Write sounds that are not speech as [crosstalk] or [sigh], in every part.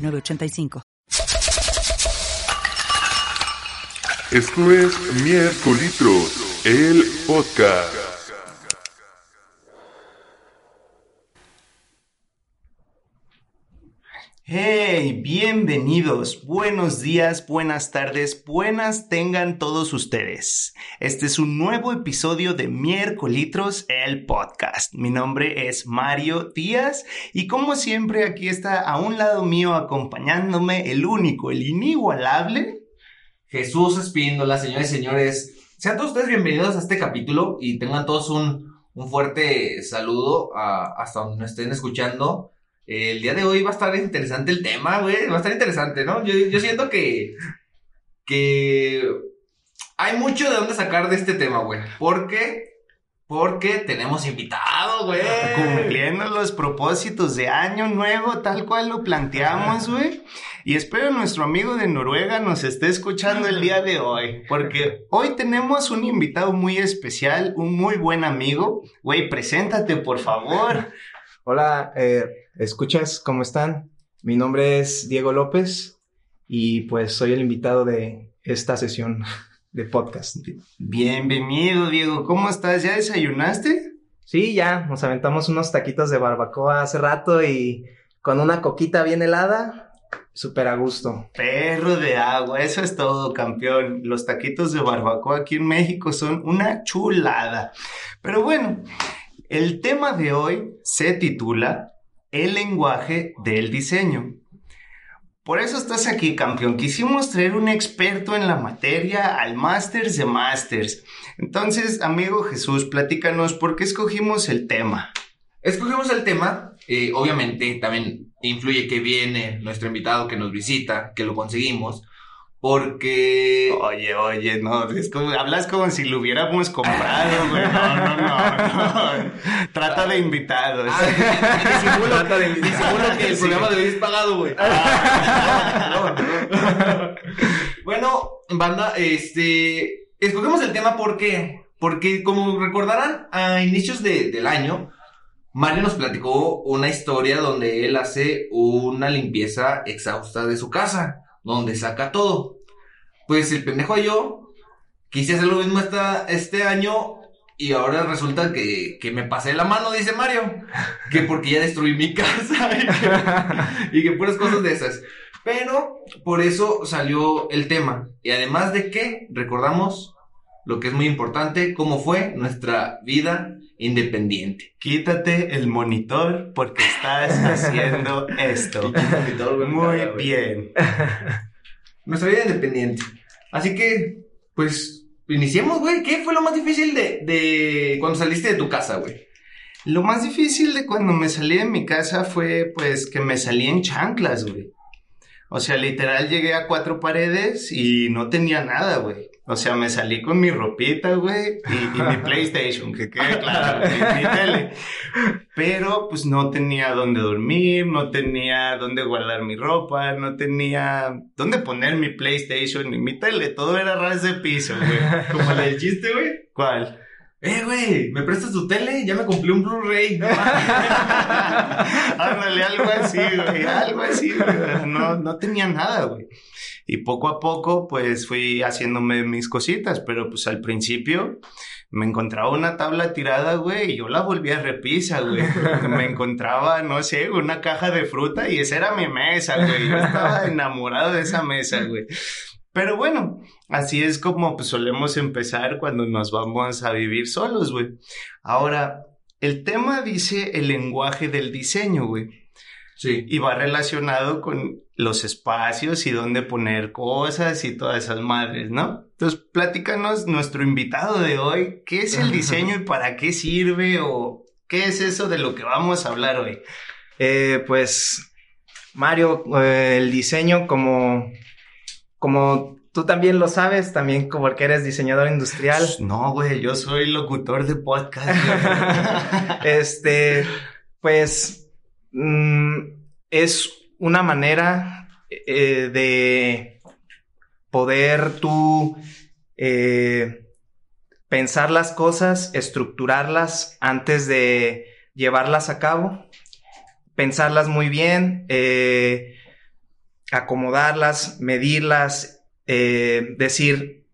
985. Esto es Miércolitros, el podcast. Hey, bienvenidos, buenos días, buenas tardes, buenas tengan todos ustedes. Este es un nuevo episodio de Miércolitros, el podcast. Mi nombre es Mario Díaz y como siempre aquí está a un lado mío acompañándome el único, el inigualable. Jesús Espíndola, señores y señores. Sean todos ustedes bienvenidos a este capítulo y tengan todos un, un fuerte saludo a, hasta donde nos estén escuchando el día de hoy va a estar interesante el tema, güey. Va a estar interesante, ¿no? Yo, yo siento que. que. hay mucho de dónde sacar de este tema, güey. ¿Por qué? Porque tenemos invitado, güey. Cumpliendo los propósitos de año nuevo, tal cual lo planteamos, güey. Y espero nuestro amigo de Noruega nos esté escuchando el día de hoy. Porque hoy tenemos un invitado muy especial, un muy buen amigo. Güey, preséntate, por favor. [laughs] Hola, eh, escuchas, ¿cómo están? Mi nombre es Diego López y pues soy el invitado de esta sesión [laughs] de podcast. Bienvenido, Diego. ¿Cómo estás? ¿Ya desayunaste? Sí, ya, nos aventamos unos taquitos de barbacoa hace rato y con una coquita bien helada, súper a gusto. Perro de agua, eso es todo, campeón. Los taquitos de barbacoa aquí en México son una chulada. Pero bueno, el tema de hoy se titula El lenguaje del diseño. Por eso estás aquí, campeón. Quisimos traer un experto en la materia al Masters de Masters. Entonces, amigo Jesús, platícanos por qué escogimos el tema. Escogimos el tema, eh, obviamente también influye que viene nuestro invitado que nos visita, que lo conseguimos, porque. Oye, oye, no, es como, hablas como si lo hubiéramos comprado, güey. No, no, no, no. [laughs] Trata de invitados. Ah, [laughs] disimulo, Trata de disimulo que el programa lo habéis pagado, güey. Ah, [laughs] bueno, banda, este. Escogemos el tema porque. Porque, como recordarán, a inicios de, del año, Mario nos platicó una historia donde él hace una limpieza exhausta de su casa donde saca todo. Pues el pendejo yo quise hacer lo mismo esta, este año y ahora resulta que, que, me pasé la mano, dice Mario, que porque ya destruí mi casa [laughs] y que, puras cosas de esas. Pero por eso salió el tema. Y además de que recordamos lo que es muy importante, cómo fue nuestra vida independiente. Quítate el monitor porque estás haciendo [laughs] esto. Muy bien. [laughs] Nuestra vida independiente. Así que, pues, iniciemos, güey. ¿Qué fue lo más difícil de, de cuando saliste de tu casa, güey? Lo más difícil de cuando me salí de mi casa fue, pues, que me salí en chanclas, güey. O sea, literal llegué a cuatro paredes y no tenía nada, güey. O sea, me salí con mi ropita, güey, y, mi [laughs] PlayStation, que quede claro, mi, tele. Pero, pues, no tenía dónde dormir, no tenía dónde guardar mi ropa, no tenía dónde poner mi PlayStation ni mi tele. Todo era ras de piso, güey. Como el chiste, güey. [laughs] ¿Cuál? Eh, güey, ¿me prestas tu tele? Ya me cumplí un Blu-ray. [laughs] Ándale, algo así, güey, algo así, güey. No, no tenía nada, güey. Y poco a poco, pues fui haciéndome mis cositas, pero pues al principio me encontraba una tabla tirada, güey, y yo la volví a repisa, güey. Me encontraba, no sé, una caja de fruta y esa era mi mesa, güey. Yo estaba enamorado de esa mesa, güey. Pero bueno, así es como pues, solemos empezar cuando nos vamos a vivir solos, güey. Ahora, el tema dice el lenguaje del diseño, güey. Sí. Y va relacionado con los espacios y dónde poner cosas y todas esas madres, ¿no? Entonces, platícanos nuestro invitado de hoy, ¿qué es el [laughs] diseño y para qué sirve o qué es eso de lo que vamos a hablar hoy? Eh, pues Mario, eh, el diseño como, como tú también lo sabes, también como porque eres diseñador industrial. No, güey, yo soy locutor de podcast. [laughs] este, pues, mm, es una manera eh, de poder tú eh, pensar las cosas, estructurarlas antes de llevarlas a cabo, pensarlas muy bien, eh, acomodarlas, medirlas, eh, decir,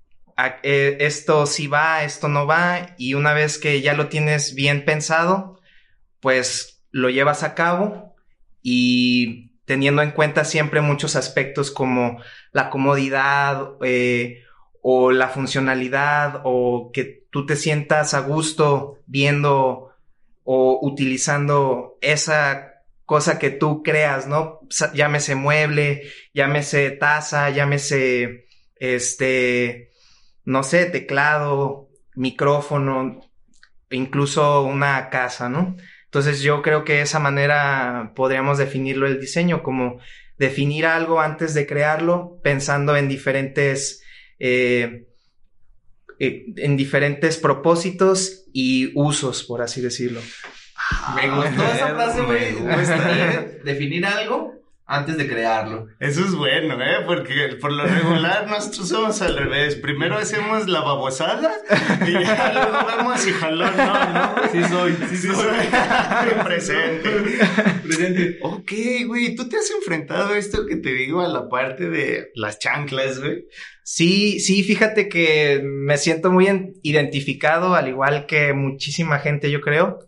eh, esto sí va, esto no va, y una vez que ya lo tienes bien pensado, pues lo llevas a cabo y teniendo en cuenta siempre muchos aspectos como la comodidad o la funcionalidad o que tú te sientas a gusto viendo o utilizando esa cosa que tú creas, ¿no? Llámese mueble, llámese taza, llámese, este, no sé, teclado, micrófono, incluso una casa, ¿no? Entonces yo creo que de esa manera podríamos definirlo el diseño, como definir algo antes de crearlo, pensando en diferentes, eh, eh, en diferentes propósitos y usos, por así decirlo. Me gustó esa frase, güey. Definir algo antes de crearlo. Eso es bueno, ¿eh? Porque por lo regular [laughs] nosotros somos al revés. Primero hacemos la babosada y ya [laughs] luego vemos si jalón no, no. Sí soy, sí, sí [laughs] soy. Presente. Presente. Ok, güey, ¿tú te has enfrentado a esto que te digo a la parte de las chanclas, güey? Sí, sí, fíjate que me siento muy identificado, al igual que muchísima gente, yo creo.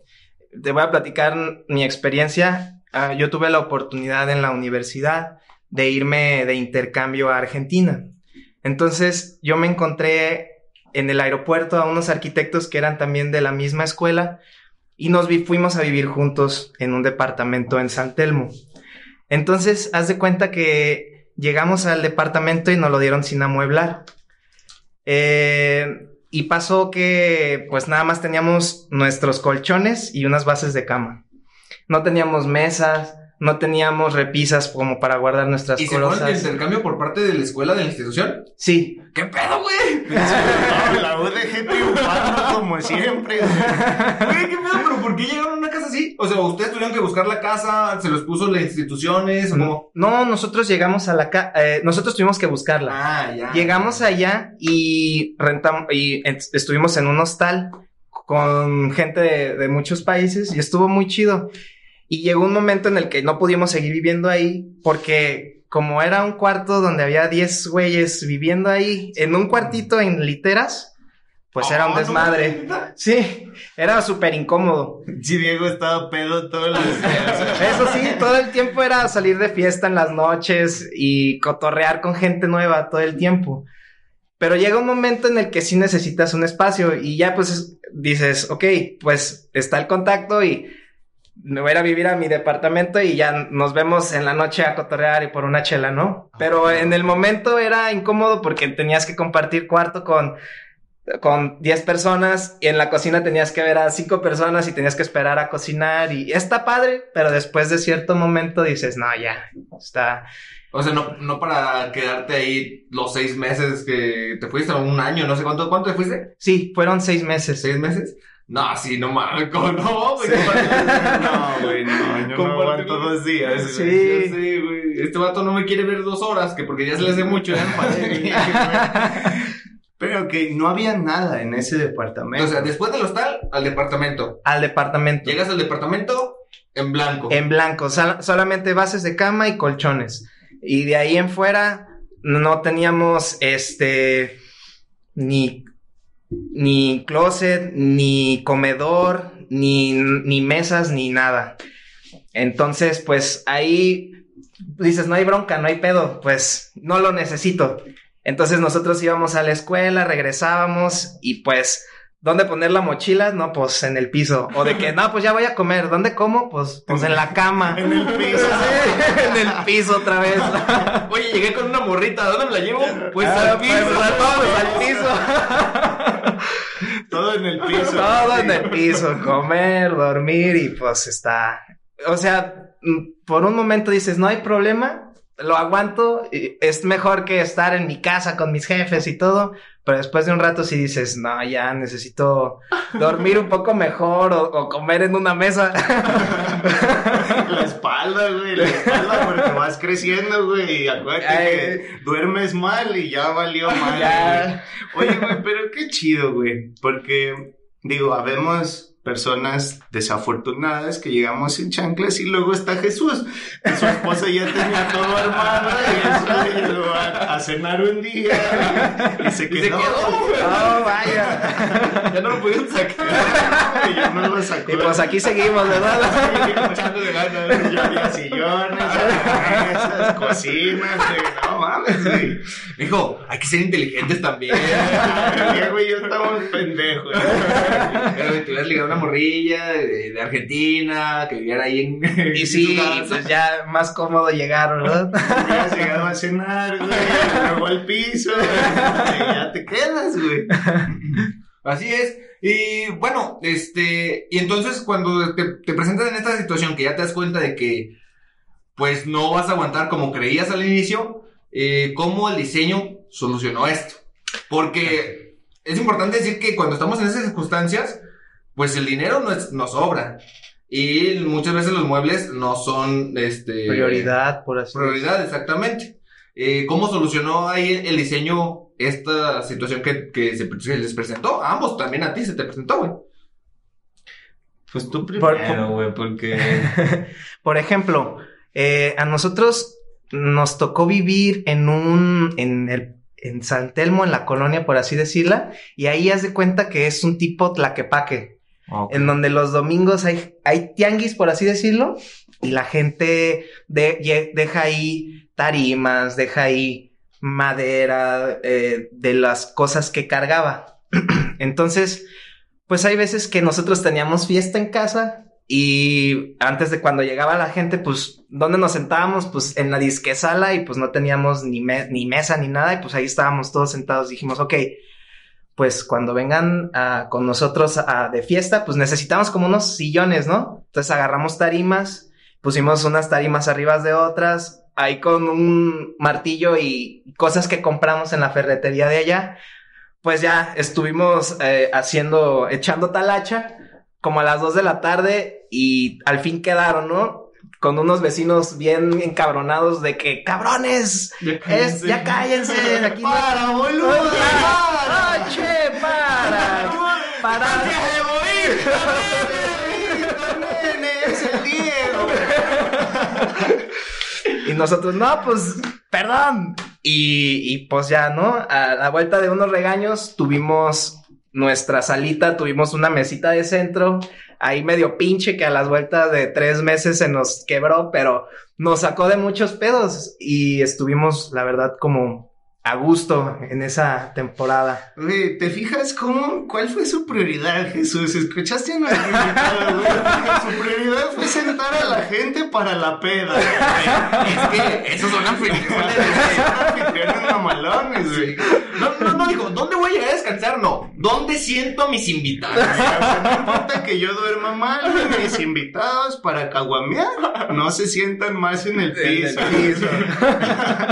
Te voy a platicar mi experiencia uh, yo tuve la oportunidad en la universidad de irme de intercambio a Argentina. Entonces yo me encontré en el aeropuerto a unos arquitectos que eran también de la misma escuela y nos fuimos a vivir juntos en un departamento en San Telmo. Entonces, haz de cuenta que llegamos al departamento y nos lo dieron sin amueblar. Eh, y pasó que pues nada más teníamos nuestros colchones y unas bases de cama. No teníamos mesas, no teníamos repisas como para guardar nuestras ¿Y cosas. ¿Y se el intercambio por parte de la escuela, de la institución? Sí. ¿Qué pedo, güey? la UDG triunfando como siempre. Güey, ¿qué pedo? ¿Pero por qué llegaron a una casa así? O sea, ¿ustedes tuvieron que buscar la casa? ¿Se los puso las instituciones? ¿O no, no, nosotros llegamos a la casa, eh, nosotros tuvimos que buscarla. Ah, ya. Llegamos allá y rentamos, y estuvimos en un hostal con gente de, de muchos países y estuvo muy chido. Y llegó un momento en el que no pudimos seguir viviendo ahí porque como era un cuarto donde había 10 güeyes viviendo ahí, en un cuartito en literas, pues era un ah, desmadre. sí, era súper incómodo. Sí, Diego estaba pedo todos los días. Eso sí, todo el tiempo era salir de fiesta en las noches y cotorrear con gente nueva todo el tiempo. Pero llega un momento en el que sí necesitas un espacio y ya pues dices, ok, pues está el contacto y me voy a ir a vivir a mi departamento y ya nos vemos en la noche a cotorrear y por una chela, ¿no? Pero en el momento era incómodo porque tenías que compartir cuarto con con 10 personas y en la cocina tenías que ver a 5 personas y tenías que esperar a cocinar y está padre, pero después de cierto momento dices, no, ya, está... O sea, no, no para quedarte ahí los seis meses que te fuiste, o un año, no sé cuánto, ¿cuánto te fuiste? Sí, fueron seis meses. ¿Seis meses? No, sí, no mames, no, güey. No, güey, no, yo no aguanto dos días. Sí. Sí, güey. Este vato no me quiere ver dos horas, que porque ya se le hace mucho, [laughs] ¿eh? Pero que no había nada en ese departamento. O sea, después del hostal, al departamento. Al departamento. Llegas al departamento en blanco. En blanco, solamente bases de cama y colchones. Y de ahí en fuera no teníamos este ni ni closet, ni comedor, ni, ni mesas, ni nada. Entonces, pues ahí dices, no hay bronca, no hay pedo, pues no lo necesito. Entonces nosotros íbamos a la escuela, regresábamos y pues ¿Dónde poner la mochila? No, pues en el piso. O de que, [laughs] no, pues ya voy a comer. ¿Dónde como? Pues, pues en la cama. [laughs] En el piso. [laughs] en el piso otra vez. Oye, llegué con una morrita. ¿Dónde me la llevo? Pues ah, al pues, piso. Pues, al piso. Todo en el piso. Todo en el piso. Comer, dormir y pues está... o sea, mm, por un momento dices, no hay problema, lo aguanto, y es mejor que estar en mi casa con mis jefes y todo, pero después de un rato sí dices, no, ya necesito dormir un poco mejor o, o comer en una mesa. [laughs] La espalda, güey, la espalda porque vas creciendo, güey, y acuérdate Ay. que duermes mal y ya valió mal, [laughs] Ya. güey. Oye, güey, pero qué chido, güey, porque, digo, habemos personas desafortunadas que llegamos en chanclas y luego está Jesús, que su esposa ya tenía todo armado y eso le llegó a, a cenar un día y, y se Y quedó. se quedó, güey. Oh, vaya. Ya no lo pudieron sacar. y ya no lo sacó. Y pues aquí seguimos, ¿verdad? [laughs] Ganas, ya había sillones, mesas, cocinas, güey, no mames, güey. Dijo, hay que ser inteligentes también. [laughs] Diego y yo estamos pendejos. Pero ligado una morrilla de, de Argentina, que viviera ahí en. [laughs] Y sí, pues ya más cómodo llegar, ¿verdad? [laughs] Hubieras llegado a cenar, güey, luego al piso, y ya te quedas, güey. Así es. Y bueno, este, y entonces cuando te, te presentas en esta situación que ya te das cuenta de que pues no vas a aguantar como creías al inicio, eh, ¿cómo el diseño solucionó esto? Porque es importante decir que cuando estamos en esas circunstancias, pues el dinero no, es, no sobra. Y muchas veces los muebles no son este, Prioridad, por así Prioridad, exactamente. Eh, ¿Cómo solucionó ahí el diseño esta situación que, que se, se les presentó? A ambos, también a ti se te presentó, güey. Pues tú Por- primero, güey, porque... [laughs] Por ejemplo, eh, a nosotros nos tocó vivir en un, en el, en San Telmo, en la colonia, por así decirla, y ahí haz de cuenta que es un tipo tlaquepaque, en donde los domingos hay, hay tianguis, por así decirlo, y la gente deja ahí tarimas, deja ahí madera, eh, de las cosas que cargaba. [clears throat] Entonces, pues hay veces que nosotros teníamos fiesta en casa y antes de cuando llegaba la gente, pues, ¿dónde nos sentábamos? Pues en la disquesala y pues no teníamos ni, ni mesa ni nada y pues ahí estábamos todos sentados. Dijimos, ok, pues cuando vengan ah, con nosotros a- de fiesta, pues necesitamos como unos sillones, ¿no? Entonces agarramos tarimas, pusimos unas tarimas arriba de otras, ahí con un martillo y cosas que compramos en la ferretería de allá, pues ya estuvimos eh, haciendo, echando talacha como a las 2 de la tarde y al fin quedaron, ¿no? Con unos vecinos bien encabronados de que, cabrones, es, ya cállense, [laughs] aquí no- ¡Para, boludo! Oye, ¡Ah, che, para! ¡Para! ¡Es el Diego! [laughs] Y nosotros, no, pues, perdón. Y, y pues ya, ¿no? A la vuelta de unos regaños tuvimos nuestra salita, tuvimos una mesita de centro, ahí medio pinche que a las vueltas de tres meses se nos quebró, pero nos sacó de muchos pedos y estuvimos, la verdad, como a gusto en esa temporada. Güey, ¿te fijas cómo? ¿Cuál fue su prioridad, Jesús? ¿Escuchaste a nuestro? Su prioridad fue sentar a la gente para la peda. güey. [laughs] Es que esos son anfitriones. Anfitriones mamalones, güey. No, no, no, digo, ¿dónde voy a llegar a descansar? No. ¿Dónde siento a mis invitados? O sea, no importa que yo duerma mal, mis invitados para caguamear no se sientan más en el piso.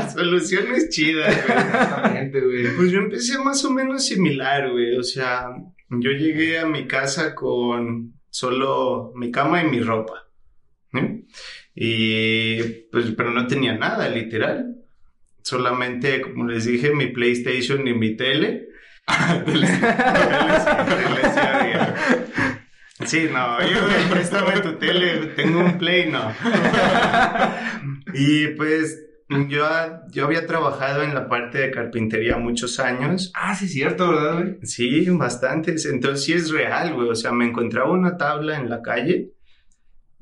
[laughs] Soluciones chidas, güey. Exactamente, güey. Pues yo empecé más o menos similar, güey. O sea, yo llegué a mi casa con solo mi cama y mi ropa. Y pues, pero no tenía nada, literal. Solamente, como les dije, mi PlayStation y mi tele. Sí, no, yo, préstame tu tele, tengo un Play, no. [laughs] Y pues yo, yo había trabajado en la parte de carpintería muchos años. Ah, sí, es cierto, ¿verdad, güey? Sí, bastantes. Entonces sí es real, güey. O sea, me encontraba una tabla en la calle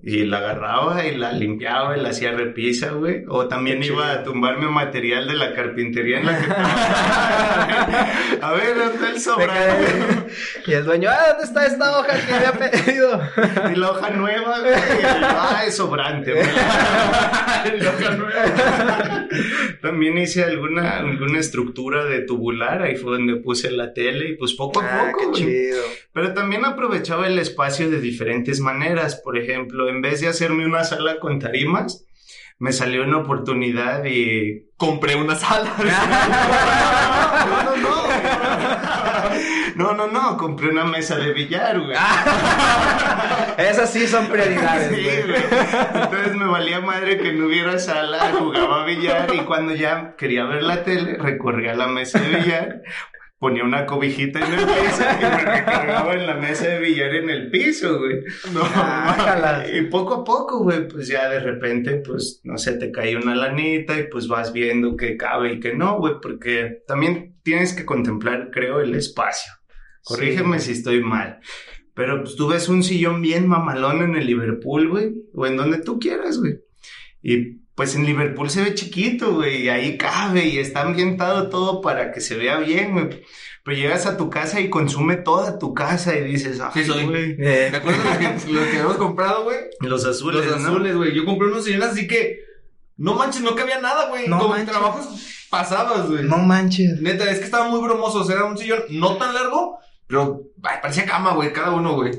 y la agarraba y la limpiaba y la hacía repisa, güey. O también Qué iba chido. a tumbarme material de la carpintería en la que. [laughs] [laughs] A ver, ¿dónde está el sobrante? Y el dueño, ah, ¿dónde está esta hoja que había pedido? [laughs] Y la hoja nueva, güey. Ah, es sobrante, güey. La hoja nueva. También hice alguna, alguna estructura de tubular, ahí fue donde puse la tele y pues poco a Ah, poco. qué chido. Pero también aprovechaba el espacio de diferentes maneras. Por ejemplo, en vez de hacerme una sala con tarimas, me salió una oportunidad y... Compré una sala. [laughs] No, no, no. No, no, no. Compré una mesa de billar, güey. [laughs] Esas sí son prioridades, Sí, güey. güey. Entonces me valía madre que no hubiera sala, jugaba billar y cuando ya quería ver la tele, recorría a la mesa de billar, ponía una cobijita en el piso y me recargaba en la mesa de billar en el piso, güey. No, Ájalas. y poco a poco, güey, pues ya de repente, pues, no sé, te cae una lanita y pues vas viendo que cabe y que no, güey, porque también tienes que contemplar, creo, el espacio. Corrígeme si estoy mal. Pero pues tú ves un sillón bien mamalón en el Liverpool, güey, o en donde tú quieras, güey. Y pues en Liverpool se ve chiquito, güey, y ahí cabe y está ambientado todo para que se vea bien, güey. Pero llegas a tu casa y consume toda tu casa y dices, ah, Sí, soy. güey. Eh, ¿Te acuerdas lo que, lo que habíamos comprado, güey? Los azules, Los azules, güey. Yo compré unos sillones así que. No manches, no cabía nada, güey. No Con manches. trabajos pasabas, güey. no manches. Neta, es que estaba muy bromoso. O sea, era un sillón no tan largo, pero ay, parecía cama, güey, cada uno, güey.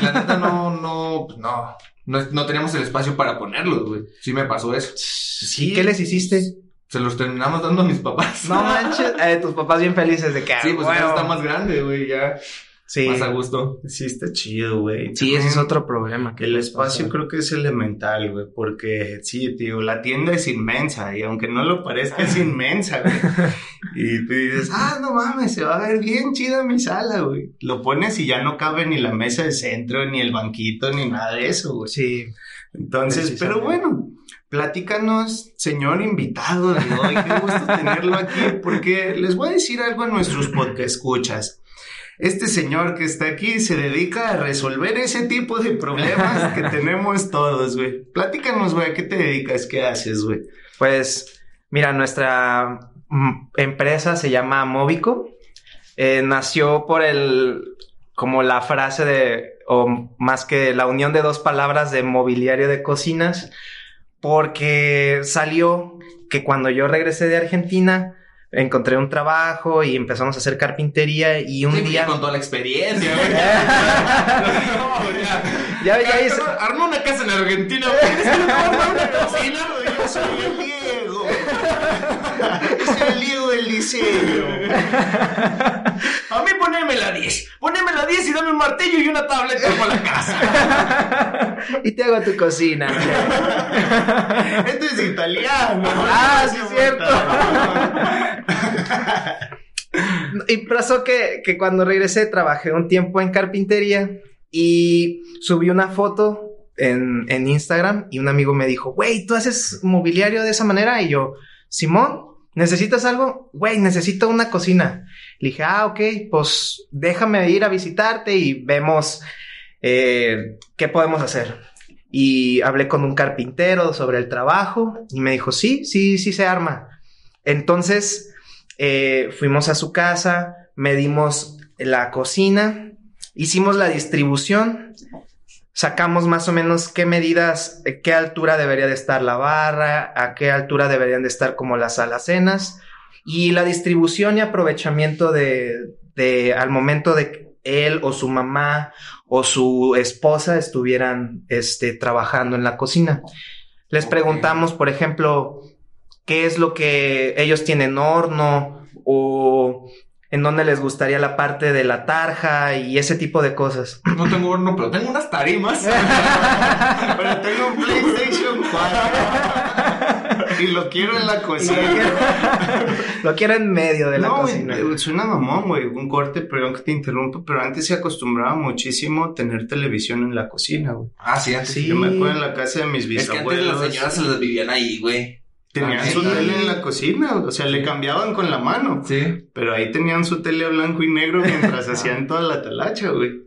Y la neta no, no, pues, no. No, no teníamos el espacio para ponerlos, güey. Sí me pasó eso. Sí. ¿Qué les hiciste? Se los terminamos dando a mis papás. No manches. [laughs] Eh, tus papás bien felices de que. Sí, pues bueno. ya está más grande, güey, ya. Sí. Más a gusto. Sí, está chido, güey. Sí, ese es otro problema. que El espacio creo que es elemental, güey, porque sí, tío, la tienda es inmensa y aunque no lo parezca es [laughs] inmensa, güey. [laughs] Y tú dices, ah, no mames, se va a ver bien chida mi sala, güey. Lo pones y ya no cabe ni la mesa de centro, ni el banquito, ni nada de eso, güey. Sí. Entonces, pero bueno, platícanos, señor invitado de hoy, qué gusto tenerlo aquí, porque les voy a decir algo a nuestros podcast escuchas. Este señor que está aquí se dedica a resolver ese tipo de problemas que [laughs] tenemos todos, güey. Platícanos, güey, ¿a qué te dedicas? ¿Qué haces, güey? Pues, mira, nuestra mm, empresa se llama Movico. Eh, nació por el, como la frase de, o más que la unión de dos palabras de mobiliario de cocinas, porque salió que cuando yo regresé de Argentina, encontré un trabajo y empezamos a hacer carpintería y un Sí, día... Con toda la experiencia, güey. [laughs] No, ya. Ya, hice- [laughs] Armó una casa en Argentina, güey. Una cocina, güey. Yo soy el Diego. Yo soy el Diego del diseño. A mí poneme la 10. Poneme la 10 y dame un martillo y una tableta para la casa. y te hago tu cocina. Esto es italiano. Ah, sí, es cierto. Y pasó que, que cuando regresé trabajé un tiempo en carpintería y subí una foto en, en Instagram y un amigo me dijo, güey, ¿tú haces mobiliario de esa manera? Y yo, Simón, ¿necesitas algo? Güey, necesito una cocina. Le dije, ah, ok, pues déjame ir a visitarte y vemos eh, qué podemos hacer. Y hablé con un carpintero sobre el trabajo y me dijo, sí, sí, sí se arma. Entonces, eh, fuimos a su casa, medimos la cocina, hicimos la distribución, sacamos más o menos qué medidas, eh, qué altura debería de estar la barra, a qué altura deberían de estar como las alacenas y la distribución y aprovechamiento de, de al momento de que él o su mamá o su esposa estuvieran este, trabajando en la cocina. Les preguntamos, por ejemplo, qué es lo que ellos tienen horno o en dónde les gustaría la parte de la tarja y ese tipo de cosas. [laughs] No tengo horno, pero tengo unas tarimas. [laughs] Pero tengo un PlayStation 4. y lo quiero en la lo cocina. quiero, lo quiero en medio de la no, cocina. eh, suena mamón, güey. Un corte, perdón que te interrumpa, pero antes se acostumbraba muchísimo tener televisión en la cocina, güey. Ah, sí, antes. Sí. Yo me acuerdo en la casa de mis Es que antes bisabuelos. las señoras se las vivían ahí, güey. Tenían Ah, su tele en la cocina, o sea, le cambiaban con la mano. Sí. Pero ahí tenían su tele blanco y negro mientras [laughs] hacían toda la talacha, güey.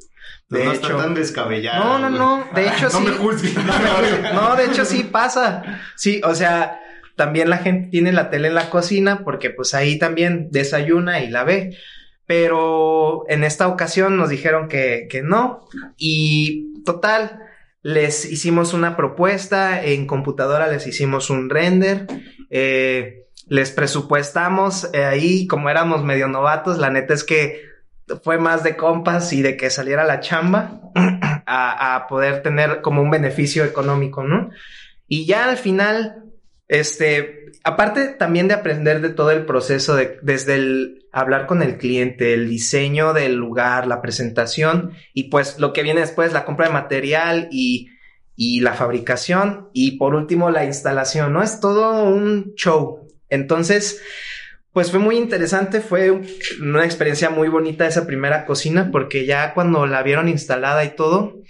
De no hecho. está tan descabellado. No, no, güey. no. De hecho, no sí. me juzgues. [laughs] No, de hecho sí pasa. Sí, o sea, también la gente tiene la tele en la cocina porque pues ahí también desayuna y la ve. Pero en esta ocasión nos dijeron que, que no. Y total, les hicimos una propuesta en computadora, les hicimos un render. eh, les presupuestamos eh, ahí, como éramos medio novatos, la neta es que fue más de compas y de que saliera la chamba [clears throat] a, a poder tener como un beneficio económico, ¿no? Y ya al final, este, aparte también de aprender de todo el proceso de, desde el hablar con el cliente, el diseño del lugar, la presentación y pues lo que viene después, la compra de material y, y la fabricación y por último la instalación, ¿no? Es todo un show. Entonces, pues fue muy interesante, fue una experiencia muy bonita esa primera cocina porque ya cuando la vieron instalada y todo,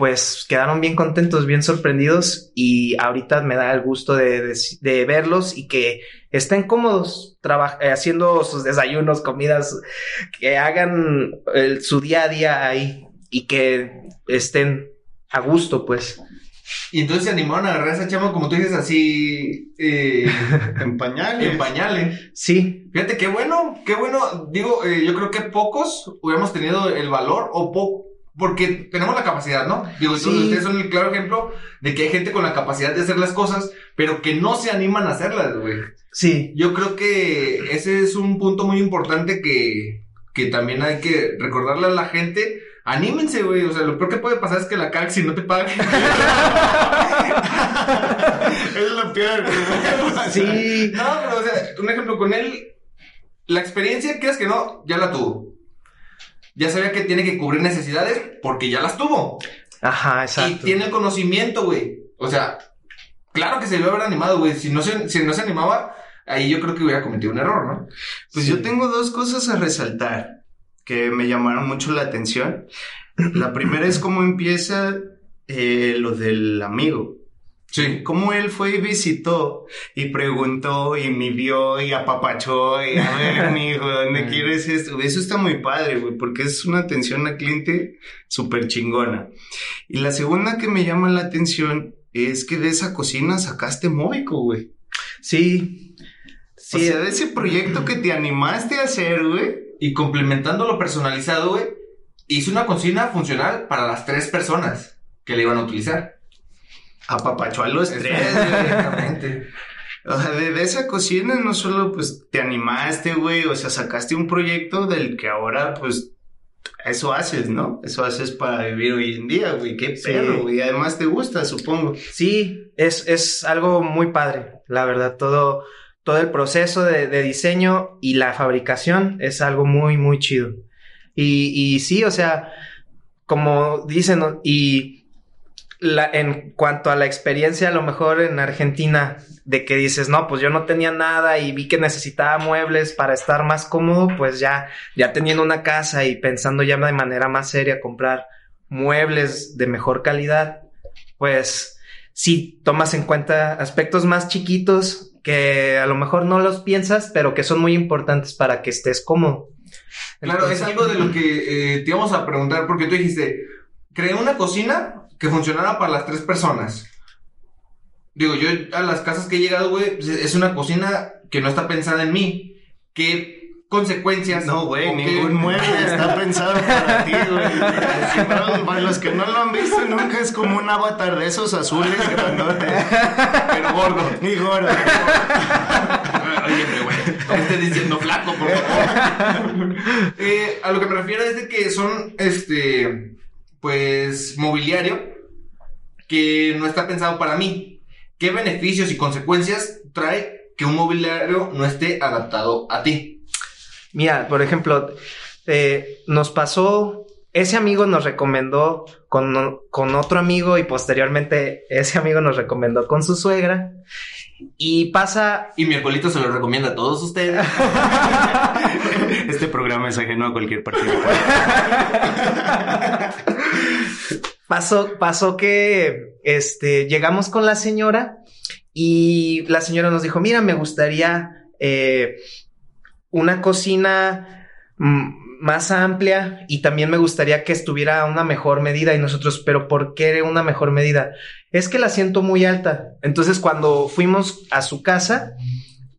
pues quedaron bien contentos, bien sorprendidos y ahorita me da el gusto de, de, de verlos y que estén cómodos eh, haciendo sus desayunos, comidas, que hagan el, su día a día ahí y que estén a gusto, pues. Y entonces se animaron a agarrar esa chama, como tú dices, así. Eh, en pañales. En pañales. Sí. Fíjate, qué bueno, qué bueno. Digo, eh, yo creo que pocos hubiéramos tenido el valor o poco. Porque tenemos la capacidad, ¿no? Digo, Sí. ustedes son el claro ejemplo de que hay gente con la capacidad de hacer las cosas, pero que no se animan a hacerlas, güey. Sí, Yo creo que ese es un punto muy importante que, que también hay que recordarle a la gente. Anímense, güey. O sea, lo peor que puede pasar es que la CAC si no te pagan. [laughs] es lo peor. sí. No, pero o sea, un ejemplo con él, la experiencia, creas que no, ya la tuvo. Ya sabía que tiene que cubrir necesidades porque ya las tuvo. Ajá, Y exacto. tiene el conocimiento, güey. O sea, claro que se debió haber animado, güey. Si no se, si no se animaba, ahí yo creo que hubiera cometido un error, ¿no? Pues Sí. yo tengo dos cosas a resaltar que me llamaron mucho la atención. La primera es cómo empieza eh, lo del amigo. Sí. Cómo él fue y visitó y preguntó y midió y apapachó y a ver, [laughs] mijo, ¿dónde quieres esto? Eso está muy padre, güey, porque es una atención al cliente súper chingona. Y la segunda que me llama la atención es que de esa cocina sacaste Móvico, güey. Sí. o sea, de ese proyecto que te animaste a hacer, güey. Y complementando lo personalizado, güey, hizo una cocina funcional para las tres personas que le iban a utilizar. Apapachó a los tres. Exactamente. O sea, de, de esa cocina no solo pues te animaste, güey, o sea, sacaste un proyecto del que ahora pues eso haces, ¿no? Eso haces para vivir hoy en día, güey, qué Sí. perro, güey, además te gusta, supongo. Sí, es, es algo muy padre, la verdad, todo, todo el proceso de, de diseño y la fabricación es algo muy, muy chido. Y, y sí, o sea, como dicen, y la, en cuanto a la experiencia, a lo mejor en Argentina, de que dices, no, pues yo no tenía nada y vi que necesitaba muebles para estar más cómodo, pues ya, ya teniendo una casa y pensando ya de manera más seria comprar muebles de mejor calidad, pues si tomas en cuenta aspectos más chiquitos que a lo mejor no los piensas, pero que son muy importantes para que estés cómodo. Claro, es Entonces, algo de lo que eh, te íbamos a preguntar, porque tú dijiste, creé una cocina que funcionara para las tres personas. Digo, yo a las casas que he llegado, güey, pues, es una cocina que no está pensada en mí. ¿Qué consecuencias? No, güey, o qué- ningún mueble [laughs] está pensado para ti, güey. No, Para los que no lo han visto nunca es como un avatar de esos azules grandote, Pero gordo. ni gordo. Oye, güey, no me estés diciendo flaco, por favor. [laughs] Eh, a lo que me refiero es de que son, este, pues, mobiliario que no está pensado para mí. ¿Qué beneficios y consecuencias trae que un mobiliario no esté adaptado a ti? Mira, por ejemplo, eh, nos pasó, ese amigo nos recomendó con, con otro amigo y posteriormente ese amigo nos recomendó con su suegra. Y pasa, Y mi abuelito se lo recomienda a todos ustedes. [laughs] Este programa es ajeno a cualquier partido. [laughs] pasó, pasó que este, llegamos con la señora y la señora nos dijo, mira, me gustaría eh, una cocina mm, más amplia y también me gustaría que estuviera a una mejor medida y nosotros, pero ¿por qué una mejor medida? Es que la siento muy alta. Entonces cuando fuimos a su casa,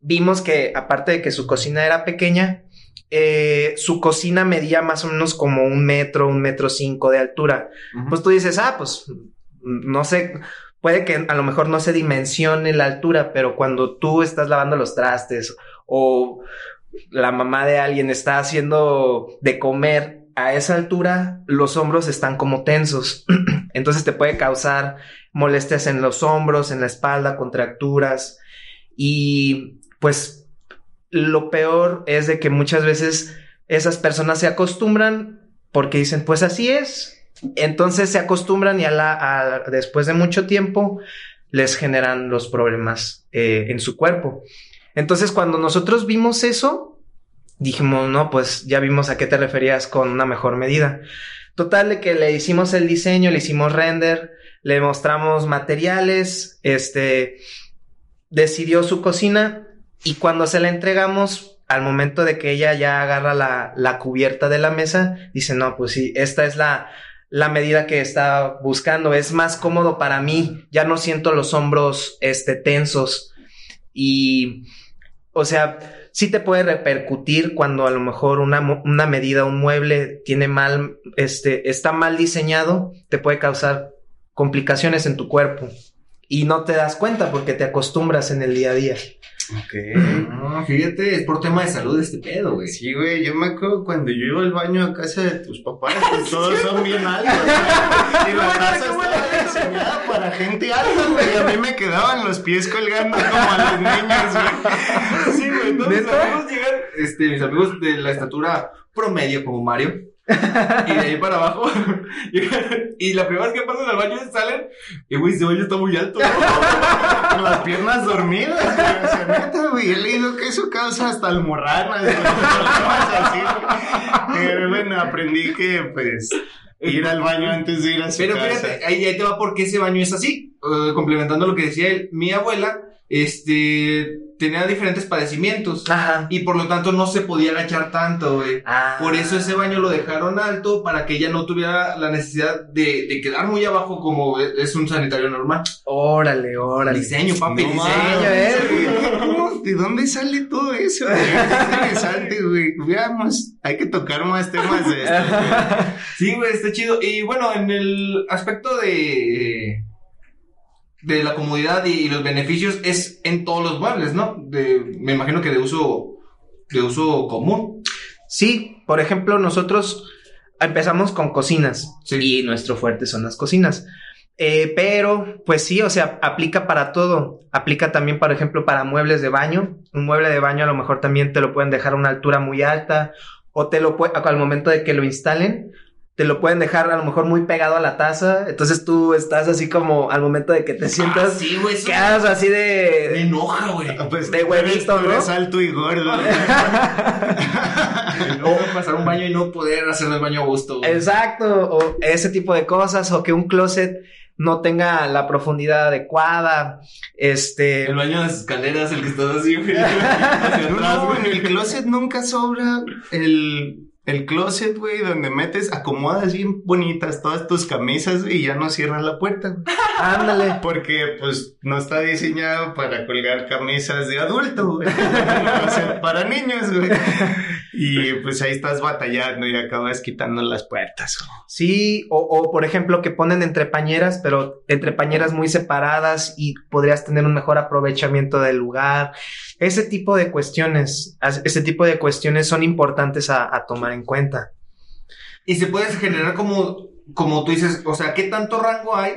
vimos que aparte de que su cocina era pequeña, eh, su cocina medía más o menos como un metro, un metro cinco de altura. Pues tú dices, ah, pues no sé, puede que a lo mejor no se dimensione la altura, pero cuando tú estás lavando los trastes o la mamá de alguien está haciendo de comer a esa altura, los hombros están como tensos. [clears throat] Entonces te puede causar molestias en los hombros, en la espalda, contracturas. Y pues lo peor es de que muchas veces esas personas se acostumbran porque dicen, pues así es. Entonces se acostumbran y después de mucho tiempo les generan los problemas eh, en su cuerpo. Entonces cuando nosotros vimos eso, dijimos, no, pues ya vimos a qué te referías con una mejor medida. Total de que le hicimos el diseño, le hicimos render, le mostramos materiales, este, decidió su cocina y cuando se la entregamos, al momento de que ella ya agarra la, la cubierta de la mesa, dice, no, pues sí, esta es la, la medida que está buscando, es más cómodo para mí, ya no siento los hombros, este, tensos y, o sea, sí te puede repercutir cuando a lo mejor una, una medida, un mueble tiene mal, este, está mal diseñado, te puede causar complicaciones en tu cuerpo. Y no te das cuenta porque te acostumbras en el día a día. Ok. Ah, fíjate, es por tema de salud este pedo, güey. Sí, güey, yo me acuerdo cuando yo iba al baño a casa de tus papás, [laughs] pues todos son bien altos, güey. [laughs] Y la taza estaba diseñada para gente alta, güey. Y a mí me quedaban los pies colgando como a los niños, güey. Sí, güey, mis amigos llegan, este, mis amigos de la estatura promedio como Mario. Y de ahí para abajo. [laughs] y la primera vez que pasan al baño salen. Y güey, ese baño está muy alto. Con las piernas dormidas, güey. Que eso causa hasta almorranas. Pero [laughs] bueno, aprendí que, pues. Ir al baño antes de ir a su Pero casa. fíjate, ahí, ahí te va porque ese baño es así. Eh, complementando lo que decía él, mi abuela, este, tenía diferentes padecimientos. Ajá. Y por lo tanto no se podía agachar tanto, güey. Ah. Por eso ese baño lo dejaron alto para que ella no tuviera la necesidad de, de quedar muy abajo como es un sanitario normal. Órale, órale. Diseño, papi, No diseño. ¿eh? ¿De dónde sale todo eso? güey? Es interesante, güey. Veamos, hay que tocar más temas de esto. güey. Sí, güey, está chido. Y bueno, en el aspecto de de la comodidad y, los beneficios es en todos los muebles, ¿no? De, me imagino que de uso de uso común. Sí, por ejemplo, nosotros empezamos con cocinas Sí. y nuestro fuerte son las cocinas. Eh, pero, pues sí, o sea, aplica para todo. Aplica también, por ejemplo, para muebles de baño. Un mueble de baño a lo mejor también te lo pueden dejar a una altura muy alta o te lo al momento de que lo instalen, te lo pueden dejar a lo mejor muy pegado a la taza. Entonces tú estás así como al momento de que te sientas, Ah, sí, güey, eso quedas así me de... enoja, güey. Pues, De huevito, ¿no? alto y gordo. [laughs] [laughs] No pasar un baño y no poder hacer el baño a gusto. güey. Exacto, o ese tipo de cosas, o que un closet no tenga la profundidad adecuada, este... El baño de las escaleras, el que estás así, güey. [laughs] Hacia atrás, No, en güey. el closet nunca sobra el, el closet, güey, donde metes, acomodas bien bonitas todas tus camisas y ya no cierras la puerta. [laughs] Ándale. Porque, pues, no está diseñado para colgar camisas de adulto, güey. [laughs] O sea, para niños, güey. Y pues ahí estás batallando y acabas quitando las puertas. Sí, o, o por ejemplo que ponen entre pañeras, pero entre pañeras muy separadas y podrías tener un mejor aprovechamiento del lugar. Ese tipo de cuestiones, ese tipo de cuestiones son importantes a, a tomar en Y se puede generar como, como tú dices, o sea, ¿qué tanto rango hay